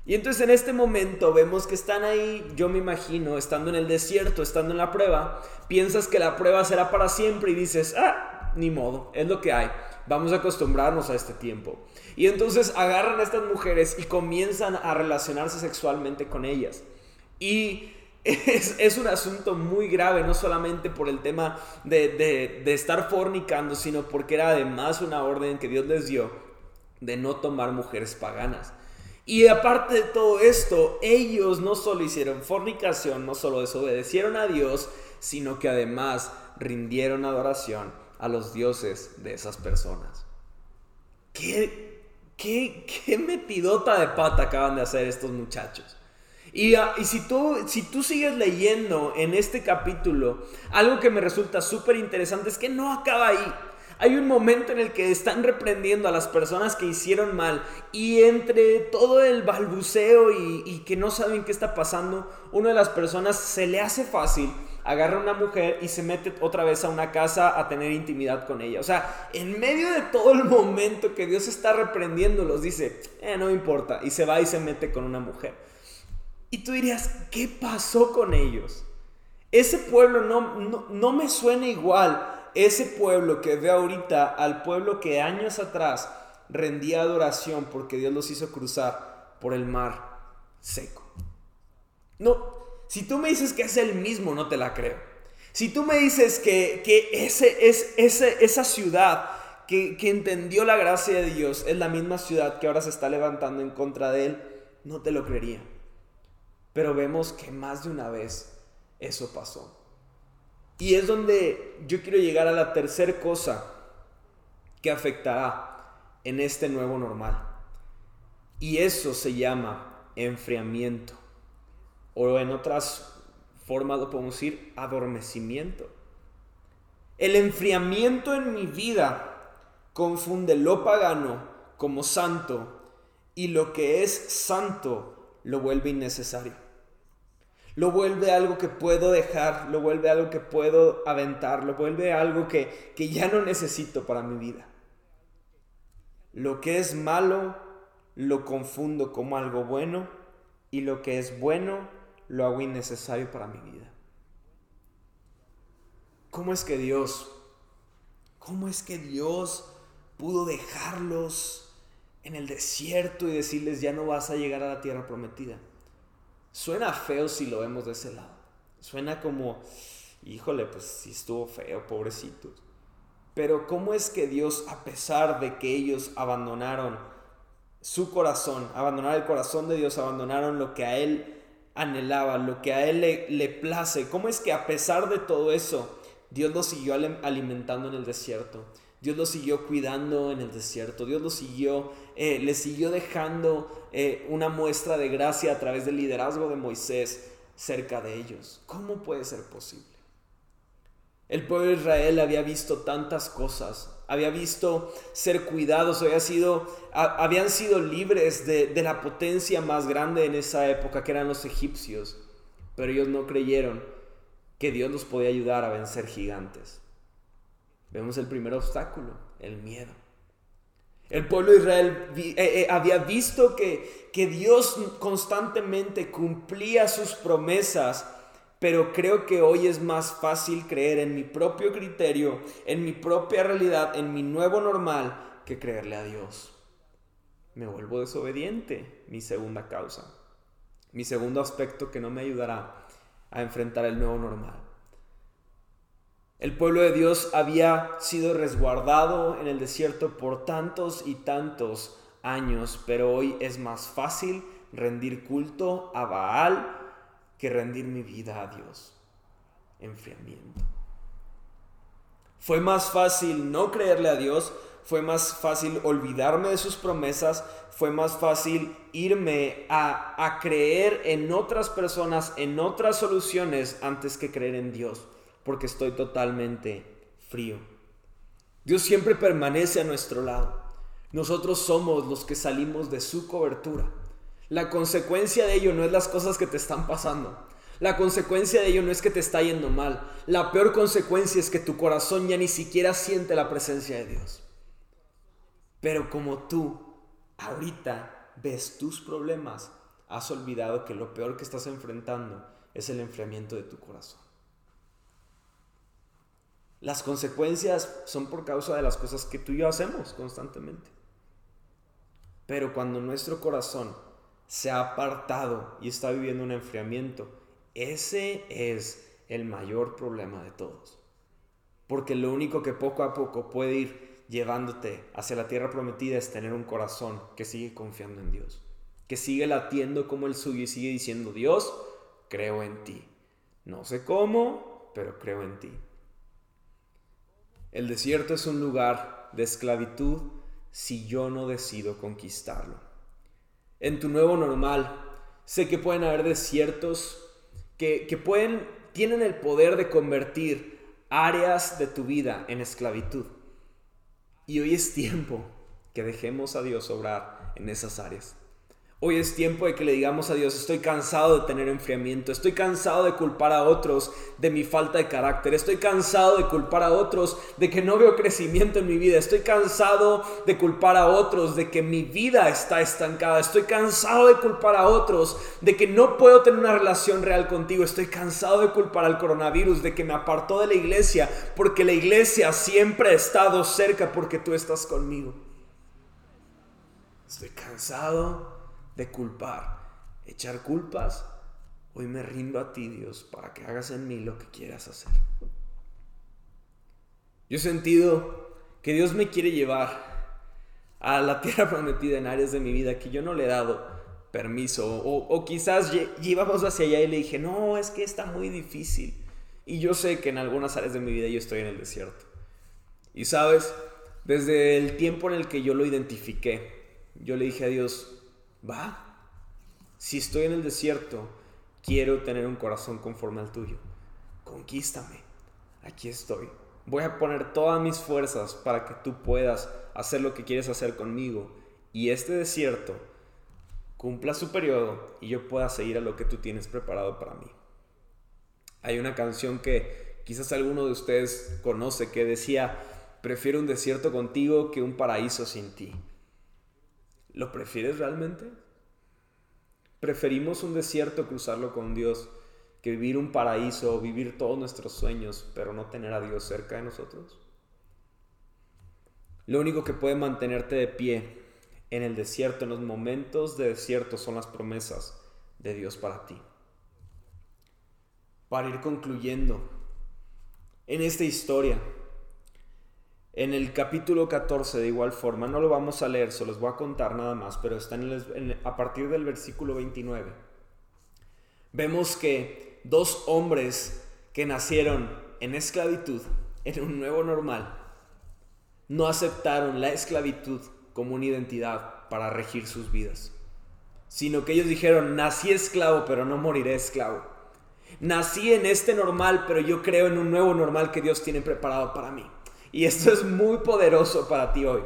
[SPEAKER 1] Y entonces en este momento vemos que están ahí, yo me imagino, estando en el desierto, estando en la prueba, piensas que la prueba será para siempre y dices, ah, ni modo, es lo que hay, vamos a acostumbrarnos a este tiempo. Y entonces agarran a estas mujeres y comienzan a relacionarse sexualmente con ellas. Y es, un asunto muy grave, no solamente por el tema de, de estar fornicando, sino porque era además una orden que Dios les dio de no tomar mujeres paganas. Y aparte de todo esto, ellos no solo hicieron fornicación, no solo desobedecieron a Dios, sino que además rindieron adoración a los dioses de esas personas. ¿Qué, qué, qué metidota de pata acaban de hacer estos muchachos? Y, ah, si, tú, si tú sigues leyendo en este capítulo, algo que me resulta súper interesante es que no acaba ahí. Hay un momento en el que están reprendiendo a las personas que hicieron mal y entre todo el balbuceo y, que no saben qué está pasando, una de las personas se le hace fácil agarra a una mujer y se mete otra vez a una casa a tener intimidad con ella. O sea, en medio de todo el momento que Dios está reprendiendo, los dice, eh, no importa, y se va y se mete con una mujer. Y tú dirías, ¿qué pasó con ellos? Ese pueblo no, no, me suena igual, ese pueblo que ve ahorita al pueblo que años atrás rendía adoración porque Dios los hizo cruzar por el mar seco. No, si tú me dices que es el mismo, no te la creo. Si tú me dices que, ese, es, ese, esa ciudad que, que entendió la gracia de Dios es la misma ciudad que ahora se está levantando en contra de él, no te lo creería. Pero vemos que más de una vez eso pasó. Y es donde yo quiero llegar a la tercera cosa que afectará en este nuevo normal. Y eso se llama enfriamiento. O en otras formas lo podemos decir adormecimiento. El enfriamiento en mi vida confunde lo pagano como santo y lo que es santo lo vuelve innecesario. Lo vuelve algo que puedo dejar, lo vuelve algo que puedo aventar, lo vuelve algo que, que ya no necesito para mi vida. Lo que es malo lo confundo como algo bueno y lo que es bueno lo hago innecesario para mi vida. ¿Cómo es que Dios, cómo es que Dios pudo dejarlos en el desierto y decirles ya no vas a llegar a la tierra prometida? Suena feo si lo vemos de ese lado. Suena como, híjole, pues sí estuvo feo, pobrecitos. Pero ¿cómo es que Dios, a pesar de que ellos abandonaron su corazón, abandonaron el corazón de Dios, abandonaron lo que a Él anhelaba, lo que a Él le, le place, cómo es que a pesar de todo eso, Dios los siguió alimentando en el desierto? Dios lo siguió cuidando en el desierto, Dios lo siguió, eh, le siguió dejando eh, una muestra de gracia a través del liderazgo de Moisés cerca de ellos. ¿Cómo puede ser posible? El pueblo de Israel había visto tantas cosas, había visto ser cuidados, había sido, habían sido libres de, de la potencia más grande en esa época, que eran los egipcios, pero ellos no creyeron que Dios los podía ayudar a vencer gigantes. Vemos el primer obstáculo, el miedo. El pueblo de Israel eh, eh, había visto que, que Dios constantemente cumplía sus promesas, pero creo que hoy es más fácil creer en mi propio criterio, en mi propia realidad, en mi nuevo normal, que creerle a Dios. Me vuelvo desobediente, mi segunda causa. Mi segundo aspecto que no me ayudará a enfrentar el nuevo normal. El pueblo de Dios había sido resguardado en el desierto por tantos y tantos años, pero hoy es más fácil rendir culto a Baal que rendir mi vida a Dios. Enfriamiento. Fue más fácil no creerle a Dios, fue más fácil olvidarme de sus promesas, fue más fácil irme a, a creer en otras personas, en otras soluciones, antes que creer en Dios porque estoy totalmente frío. Dios siempre permanece a nuestro lado. Nosotros somos los que salimos de su cobertura. La consecuencia de ello no es las cosas que te están pasando. La consecuencia de ello no es que te está yendo mal. La peor consecuencia es que tu corazón ya ni siquiera siente la presencia de Dios. Pero como tú ahorita ves tus problemas, has olvidado que lo peor que estás enfrentando es el enfriamiento de tu corazón. Las consecuencias son por causa de las cosas que tú y yo hacemos constantemente. Pero cuando nuestro corazón se ha apartado y está viviendo un enfriamiento, ese es el mayor problema de todos. Porque lo único que poco a poco puede ir llevándote hacia la tierra prometida es tener un corazón que sigue confiando en Dios, que sigue latiendo como el suyo y sigue diciendo, Dios, creo en ti. No sé cómo, pero creo en ti. El desierto es un lugar de esclavitud si yo no decido conquistarlo. En tu nuevo normal, sé que pueden haber desiertos que, que pueden, tienen el poder de convertir áreas de tu vida en esclavitud. Y hoy es tiempo que dejemos a Dios obrar en esas áreas. Hoy es tiempo de que le digamos a Dios, estoy cansado de tener enfriamiento, estoy cansado de culpar a otros de mi falta de carácter, estoy cansado de culpar a otros de que no veo crecimiento en mi vida, estoy cansado de culpar a otros de que mi vida está estancada, estoy cansado de culpar a otros de que no puedo tener una relación real contigo, estoy cansado de culpar al coronavirus, de que me apartó de la iglesia, porque la iglesia siempre ha estado cerca porque tú estás conmigo. Estoy cansado de culpar, echar culpas, hoy me rindo a ti, Dios, para que hagas en mí lo que quieras hacer. Yo he sentido que Dios me quiere llevar a la tierra prometida en áreas de mi vida que yo no le he dado permiso. O, quizás llevamos hacia allá y le dije, no, es que está muy difícil. Y yo sé que en algunas áreas de mi vida yo estoy en el desierto. Y sabes, desde el tiempo en el que yo lo identifiqué, yo le dije a Dios, va. Si estoy en el desierto, quiero tener un corazón conforme al tuyo. Conquístame. Aquí estoy. Voy a poner todas mis fuerzas para que tú puedas hacer lo que quieres hacer conmigo. Y este desierto cumpla su periodo y yo pueda seguir a lo que tú tienes preparado para mí. Hay una canción que quizás alguno de ustedes conoce que decía, prefiero un desierto contigo que un paraíso sin ti. ¿Lo prefieres realmente? Preferimos un desierto cruzarlo con Dios que vivir un paraíso, vivir todos nuestros sueños, pero no tener a Dios cerca de nosotros. Lo único que puede mantenerte de pie en el desierto, en los momentos de desierto, son las promesas de Dios para ti. Para ir concluyendo en esta historia, en el capítulo 14, de igual forma, no lo vamos a leer, se los voy a contar nada más, pero está a partir del versículo 29. Vemos que dos hombres que nacieron en esclavitud, en un nuevo normal, no aceptaron la esclavitud como una identidad para regir sus vidas, sino que ellos dijeron, nací esclavo, pero no moriré esclavo. Nací en este normal, pero yo creo en un nuevo normal que Dios tiene preparado para mí. Y esto es muy poderoso para ti hoy.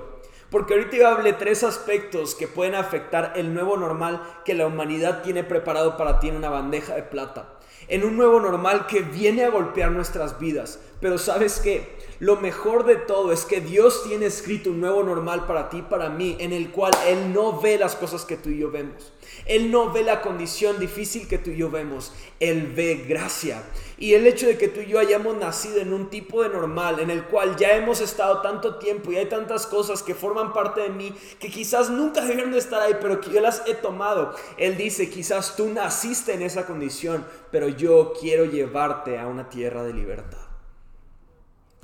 [SPEAKER 1] Porque ahorita yo hablé tres aspectos que pueden afectar el nuevo normal que la humanidad tiene preparado para ti en una bandeja de plata. En un nuevo normal que viene a golpear nuestras vidas. Pero sabes qué? Lo mejor de todo es que Dios tiene escrito un nuevo normal para ti, para mí, en el cual Él no ve las cosas que tú y yo vemos. Él no ve la condición difícil que tú y yo vemos. Él ve gracia. Y el hecho de que tú y yo hayamos nacido en un tipo de normal, en el cual ya hemos estado tanto tiempo y hay tantas cosas que forman parte de mí, que quizás nunca debieron de estar ahí, pero que yo las he tomado. Él dice, quizás tú naciste en esa condición, pero yo quiero llevarte a una tierra de libertad.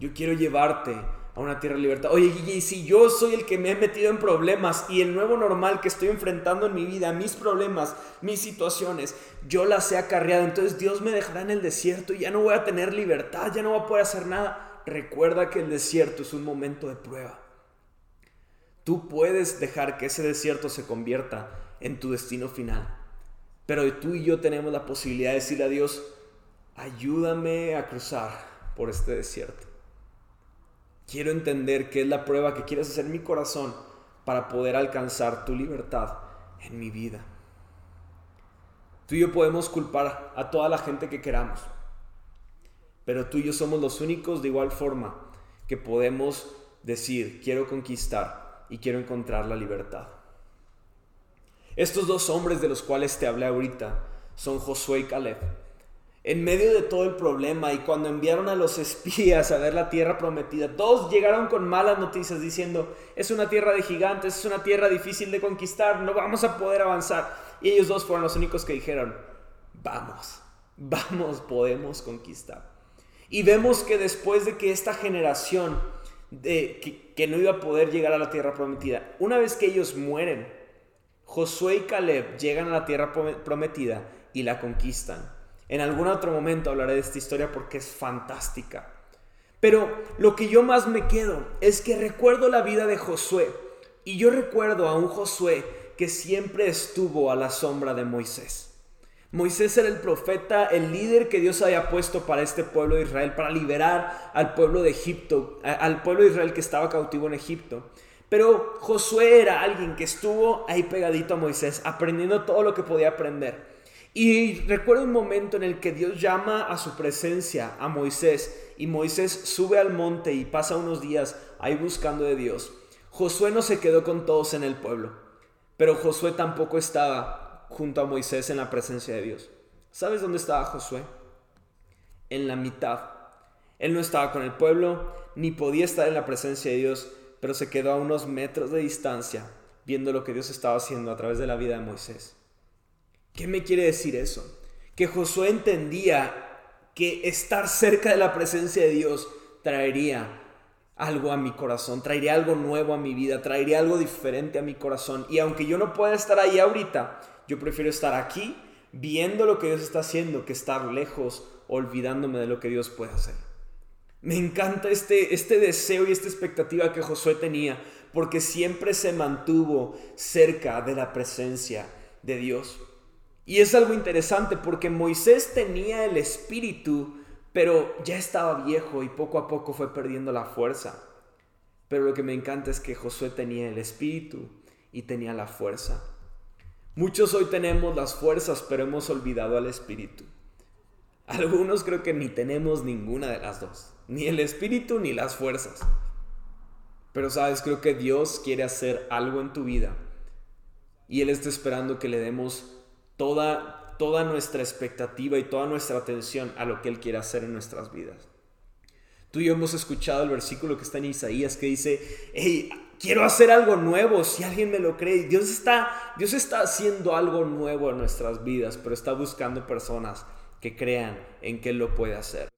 [SPEAKER 1] Yo quiero llevarte a una tierra de libertad. Oye, y si yo soy el que me he metido en problemas y el nuevo normal que estoy enfrentando en mi vida, mis problemas, mis situaciones, yo las he acarreado, entonces Dios me dejará en el desierto y ya no voy a tener libertad, ya no voy a poder hacer nada. Recuerda que el desierto es un momento de prueba. Tú puedes dejar que ese desierto se convierta en tu destino final. Pero tú y yo tenemos la posibilidad de decirle a Dios, ayúdame a cruzar por este desierto. Quiero entender qué es la prueba que quieres hacer en mi corazón para poder alcanzar tu libertad en mi vida. Tú y yo podemos culpar a toda la gente que queramos, pero tú y yo somos los únicos de igual forma que podemos decir, quiero conquistar y quiero encontrar la libertad. Estos dos hombres de los cuales te hablé ahorita son Josué y Caleb en medio de todo el problema y cuando enviaron a los espías a ver la tierra prometida, todos llegaron con malas noticias diciendo, es una tierra de gigantes, es una tierra difícil de conquistar, no vamos a poder avanzar. Y ellos dos fueron los únicos que dijeron, vamos, vamos, podemos conquistar. Y vemos que después de que esta generación de, que, que no iba a poder llegar a la tierra prometida, una vez que ellos mueren, Josué y Caleb llegan a la tierra prometida y la conquistan. En algún otro momento hablaré de esta historia porque es fantástica. Pero lo que yo más me quedo es que recuerdo la vida de Josué. Y yo recuerdo a un Josué que siempre estuvo a la sombra de Moisés. Moisés era el profeta, el líder que Dios había puesto para este pueblo de Israel, para liberar al pueblo de Egipto, al pueblo de Israel que estaba cautivo en Egipto. Pero Josué era alguien que estuvo ahí pegadito a Moisés, aprendiendo todo lo que podía aprender. Y recuerdo un momento en el que Dios llama a su presencia a Moisés y Moisés sube al monte y pasa unos días ahí buscando de Dios. Josué no se quedó con todos en el pueblo, pero Josué tampoco estaba junto a Moisés en la presencia de Dios. ¿Sabes dónde estaba Josué? En la mitad. Él no estaba con el pueblo, ni podía estar en la presencia de Dios, pero se quedó a unos metros de distancia viendo lo que Dios estaba haciendo a través de la vida de Moisés. ¿Qué me quiere decir eso? Que Josué entendía que estar cerca de la presencia de Dios traería algo a mi corazón, traería algo nuevo a mi vida, traería algo diferente a mi corazón. Y aunque yo no pueda estar ahí ahorita, yo prefiero estar aquí viendo lo que Dios está haciendo que estar lejos olvidándome de lo que Dios puede hacer. Me encanta este, este deseo y esta expectativa que Josué tenía, porque siempre se mantuvo cerca de la presencia de Dios. Y es algo interesante porque Moisés tenía el espíritu, pero ya estaba viejo y poco a poco fue perdiendo la fuerza. Pero lo que me encanta es que Josué tenía el espíritu y tenía la fuerza. Muchos hoy tenemos las fuerzas, pero hemos olvidado al espíritu. Algunos creo que ni tenemos ninguna de las dos, ni el espíritu ni las fuerzas. Pero sabes, creo que Dios quiere hacer algo en tu vida y Él está esperando que le demos toda, toda nuestra expectativa y toda nuestra atención a lo que Él quiere hacer en nuestras vidas. Tú y yo hemos escuchado el versículo que está en Isaías que dice, hey, quiero hacer algo nuevo, si alguien me lo cree. Dios está, Dios está haciendo algo nuevo en nuestras vidas, pero está buscando personas que crean en que Él lo puede hacer.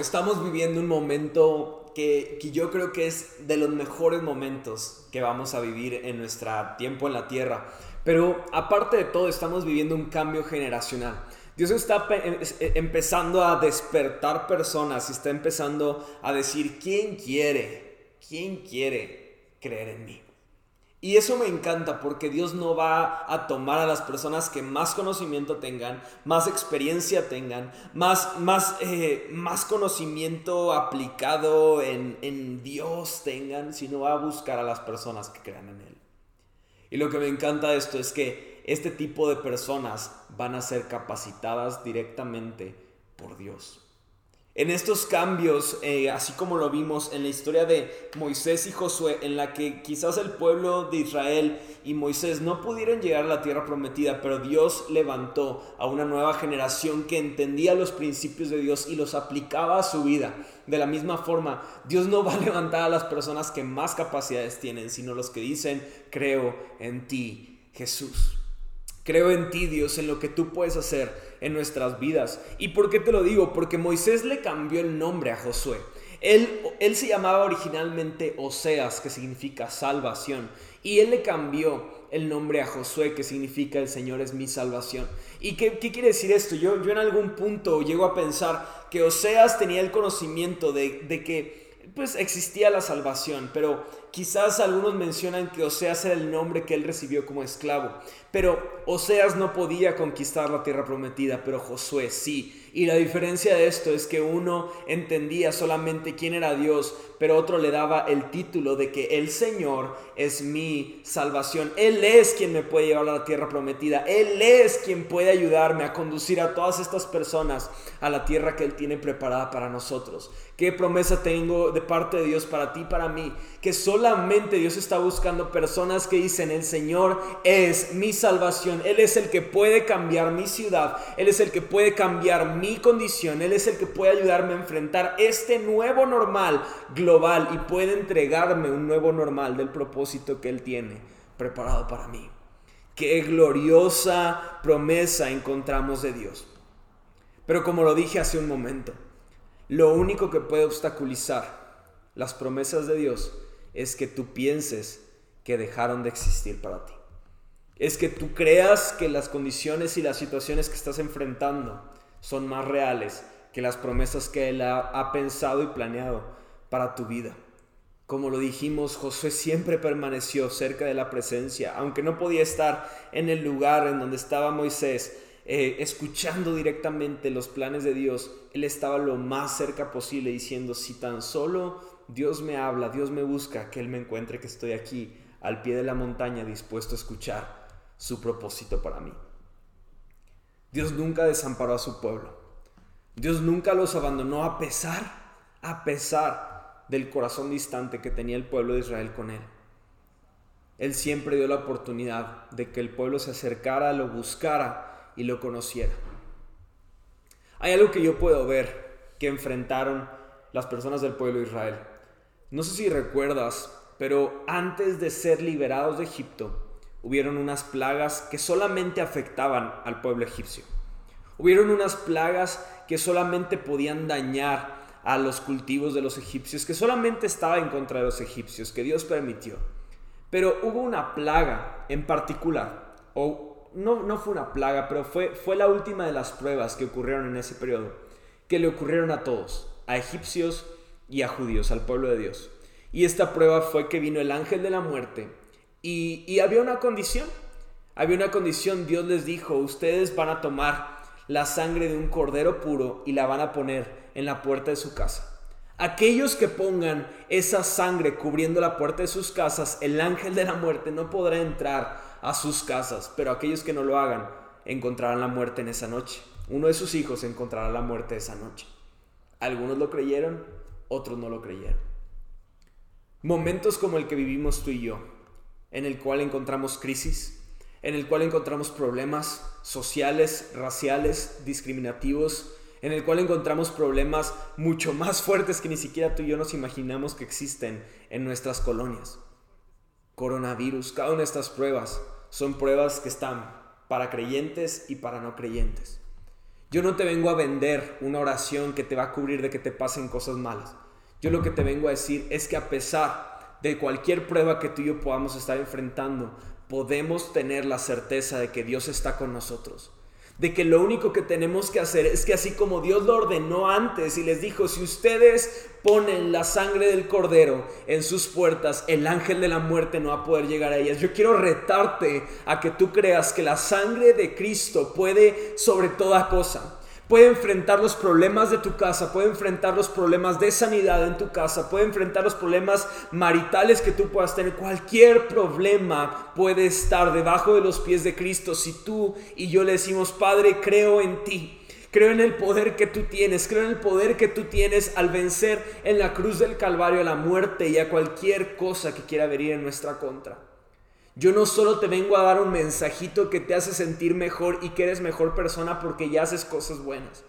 [SPEAKER 1] Estamos viviendo un momento que, que, yo creo que es de los mejores momentos que vamos a vivir en nuestro tiempo en la tierra. Pero aparte de todo, estamos viviendo un cambio generacional. Dios está em, e, empezando a despertar personas y está empezando a decir, ¿quién quiere ¿quién quiere creer en mí? Y eso me encanta porque Dios no va a tomar a las personas que más conocimiento tengan, más experiencia tengan, más, más, eh, más conocimiento aplicado en, en Dios tengan, sino va a buscar a las personas que crean en Él. Y lo que me encanta de esto es que este tipo de personas van a ser capacitadas directamente por Dios. En estos cambios, eh, así como lo vimos en la historia de Moisés y Josué, en la que quizás el pueblo de Israel y Moisés no pudieron llegar a la tierra prometida, pero Dios levantó a una nueva generación que entendía los principios de Dios y los aplicaba a su vida. De la misma forma, Dios no va a levantar a las personas que más capacidades tienen, sino los que dicen, creo en ti, Jesús. Creo en ti, Dios, en lo que tú puedes hacer en nuestras vidas. ¿Y por qué te lo digo? Porque Moisés le cambió el nombre a Josué. Él, él se llamaba originalmente Oseas, que significa salvación. Y él le cambió el nombre a Josué, que significa el Señor es mi salvación. ¿Y qué, quiere decir esto? Yo, yo en algún punto llego a pensar que Oseas tenía el conocimiento de, de que pues existía la salvación, pero quizás algunos mencionan que Oseas era el nombre que él recibió como esclavo. Pero Oseas no podía conquistar la tierra prometida, pero Josué sí. Y la diferencia de esto es que uno entendía solamente quién era Dios, pero otro le daba el título de que el Señor es mi salvación. Él es quien me puede llevar a la tierra prometida. Él es quien puede ayudarme a conducir a todas estas personas a la tierra que Él tiene preparada para nosotros. ¿Qué promesa tengo de parte de Dios para ti, para mí? Que solamente Dios está buscando personas que dicen, el Señor es mi salvación. Él es el que puede cambiar mi ciudad. Él es el que puede cambiar mi condición. Él es el que puede ayudarme a enfrentar este nuevo normal global y puede entregarme un nuevo normal del propósito que Él tiene preparado para mí. Qué gloriosa promesa encontramos de Dios. Pero como lo dije hace un momento, lo único que puede obstaculizar las promesas de Dios es que tú pienses que dejaron de existir para ti. Es que tú creas que las condiciones y las situaciones que estás enfrentando son más reales que las promesas que Él ha, pensado y planeado para tu vida. Como lo dijimos, Josué siempre permaneció cerca de la presencia, aunque no podía estar en el lugar en donde estaba Moisés, eh, escuchando directamente los planes de Dios, él estaba lo más cerca posible diciendo, si tan solo Dios me habla, Dios me busca, que Él me encuentre que estoy aquí al pie de la montaña dispuesto a escuchar su propósito para mí. Dios nunca desamparó a su pueblo. Dios nunca los abandonó a pesar, a pesar del corazón distante que tenía el pueblo de Israel con Él. Él siempre dio la oportunidad de que el pueblo se acercara, lo buscara y lo conociera. Hay algo que yo puedo ver que enfrentaron las personas del pueblo de Israel. No sé si recuerdas, pero antes de ser liberados de Egipto, hubieron unas plagas que solamente afectaban al pueblo egipcio. Hubieron unas plagas que solamente podían dañar a los cultivos de los egipcios, que solamente estaba en contra de los egipcios, que Dios permitió. Pero hubo una plaga en particular, o no, fue una plaga, pero fue, fue la última de las pruebas que ocurrieron en ese periodo, que le ocurrieron a todos, a egipcios y a judíos, al pueblo de Dios. Y esta prueba fue que vino el ángel de la muerte y, había una condición, había una condición, Dios les dijo, ustedes van a tomar la sangre de un cordero puro y la van a poner en la puerta de su casa. Aquellos que pongan esa sangre cubriendo la puerta de sus casas, el ángel de la muerte no podrá entrar a sus casas, pero aquellos que no lo hagan encontrarán la muerte en esa noche. Uno de sus hijos encontrará la muerte esa noche. Algunos lo creyeron, otros no lo creyeron. Momentos como el que vivimos tú y yo, en el cual encontramos crisis, en el cual encontramos problemas sociales, raciales, discriminativos, en el cual encontramos problemas mucho más fuertes que ni siquiera tú y yo nos imaginamos que existen en nuestras colonias coronavirus, cada una de estas pruebas son pruebas que están para creyentes y para no creyentes. Yo no te vengo a vender una oración que te va a cubrir de que te pasen cosas malas. Yo lo que te vengo a decir es que a pesar de cualquier prueba que tú y yo podamos estar enfrentando, podemos tener la certeza de que Dios está con nosotros de que lo único que tenemos que hacer es que así como Dios lo ordenó antes y les dijo, si ustedes ponen la sangre del cordero en sus puertas, el ángel de la muerte no va a poder llegar a ellas. Yo quiero retarte a que tú creas que la sangre de Cristo puede sobre toda cosa puede enfrentar los problemas de tu casa, puede enfrentar los problemas de sanidad en tu casa, puede enfrentar los problemas maritales que tú puedas tener. Cualquier problema puede estar debajo de los pies de Cristo si tú y yo le decimos, Padre, creo en ti. Creo en el poder que tú tienes, creo en el poder que tú tienes al vencer en la cruz del Calvario a la muerte y a cualquier cosa que quiera venir en nuestra contra. Yo no solo te vengo a dar un mensajito que te hace sentir mejor y que eres mejor persona porque ya haces cosas buenas.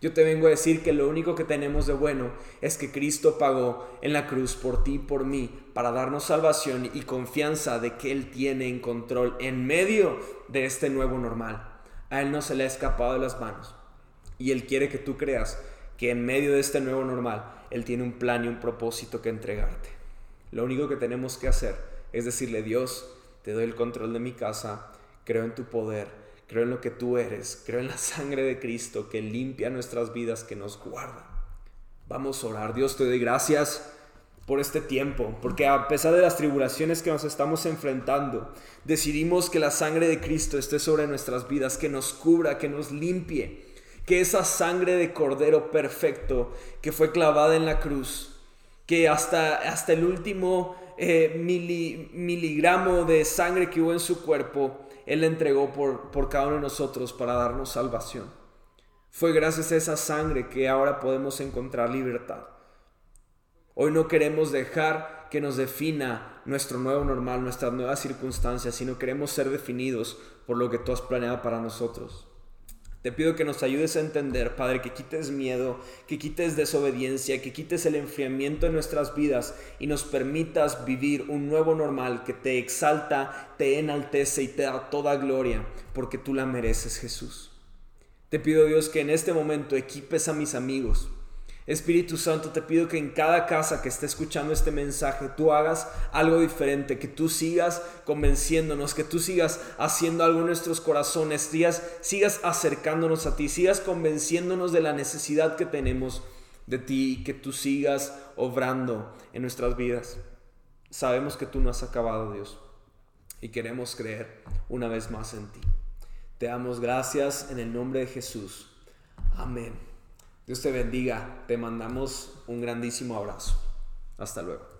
[SPEAKER 1] Yo te vengo a decir que lo único que tenemos de bueno es que Cristo pagó en la cruz por ti y por mí para darnos salvación y confianza de que Él tiene en control en medio de este nuevo normal. A Él no se le ha escapado de las manos y Él quiere que tú creas que en medio de este nuevo normal Él tiene un plan y un propósito que entregarte. Lo único que tenemos que hacer es decirle Dios, te doy el control de mi casa, creo en tu poder, creo en lo que tú eres, creo en la sangre de Cristo que limpia nuestras vidas, que nos guarda. Vamos a orar. Dios, te doy gracias por este tiempo, porque a pesar de las tribulaciones que nos estamos enfrentando, decidimos que la sangre de Cristo esté sobre nuestras vidas, que nos cubra, que nos limpie, que esa sangre de cordero perfecto que fue clavada en la cruz, que hasta, hasta el último eh, miligramo de sangre que hubo en su cuerpo, Él entregó por, por cada uno de nosotros para darnos salvación. Fue gracias a esa sangre que ahora podemos encontrar libertad. Hoy no queremos dejar que nos defina nuestro nuevo normal, nuestras nuevas circunstancias, sino queremos ser definidos por lo que tú has planeado para nosotros. Te pido que nos ayudes a entender, Padre, que quites miedo, que quites desobediencia, que quites el enfriamiento en nuestras vidas y nos permitas vivir un nuevo normal que te exalta, te enaltece y te da toda gloria, porque tú la mereces, Jesús. Te pido, Dios, que en este momento equipes a mis amigos, Espíritu Santo, te pido que en cada casa que esté escuchando este mensaje, tú hagas algo diferente, que tú sigas convenciéndonos, que tú sigas haciendo algo en nuestros corazones, sigas, sigas acercándonos a ti, sigas convenciéndonos de la necesidad que tenemos de ti y que tú sigas obrando en nuestras vidas. Sabemos que tú no has acabado, Dios, y queremos creer una vez más en ti. Te damos gracias en el nombre de Jesús. Amén. Dios te bendiga. Te mandamos un grandísimo abrazo. Hasta luego.